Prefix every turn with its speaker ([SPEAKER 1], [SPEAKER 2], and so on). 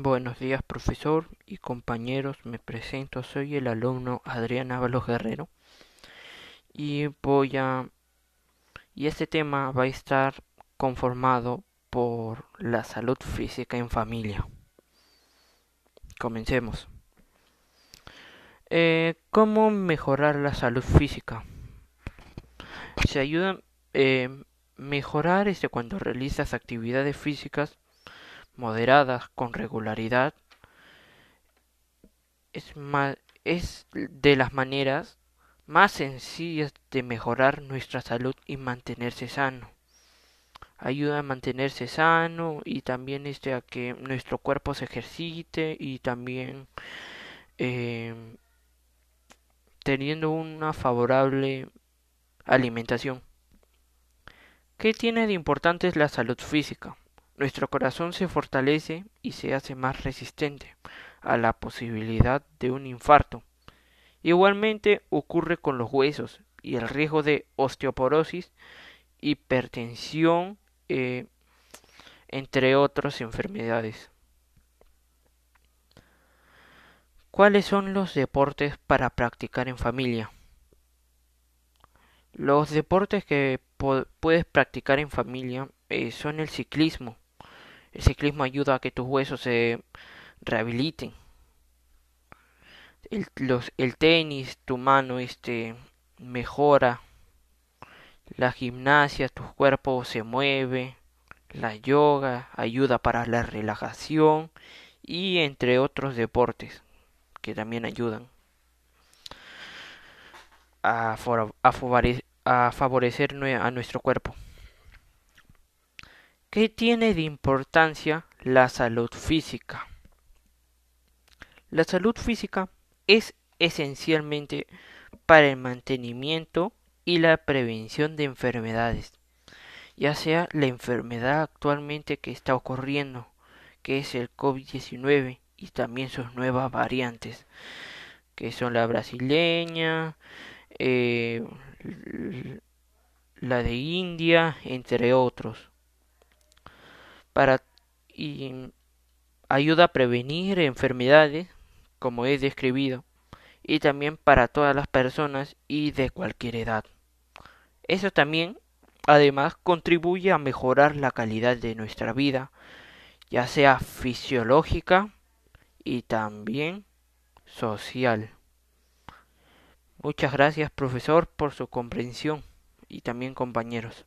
[SPEAKER 1] Buenos días, profesor y compañeros. Me presento, soy el alumno Adrián Ábalos Guerrero y voy a y este tema va a estar conformado por la salud física en familia. Comencemos. Eh, ¿Cómo mejorar la salud física? Se ayuda eh, mejorar este cuando realizas actividades físicas moderadas con regularidad es, es de las maneras más sencillas de mejorar nuestra salud y mantenerse sano. Ayuda a mantenerse sano y también este a que nuestro cuerpo se ejercite y también eh, teniendo una favorable alimentación. ¿Qué tiene de importante la salud física? Nuestro corazón se fortalece y se hace más resistente a la posibilidad de un infarto. Igualmente ocurre con los huesos y el riesgo de osteoporosis, hipertensión, eh, entre otras enfermedades. ¿Cuáles son los deportes para practicar en familia? Los deportes que puedes practicar en familia eh, son el ciclismo, el ciclismo ayuda a que tus huesos se rehabiliten. El, tenis, tu mano este, mejora. La gimnasia, tu cuerpo se mueve. La yoga ayuda para la relajación y entre otros deportes que también ayudan a favorecer a nuestro cuerpo. ¿Qué tiene de importancia la salud física? La salud física es esencialmente para el mantenimiento y la prevención de enfermedades, ya sea la enfermedad actualmente que está ocurriendo, que es el COVID-19 y también sus nuevas variantes, que son la brasileña, eh, la de India, entre otros para y ayuda a prevenir enfermedades como es describido y también para todas las personas y de cualquier edad. Eso también además contribuye a mejorar la calidad de nuestra vida, ya sea fisiológica y también social. Muchas gracias profesor por su comprensión y también compañeros.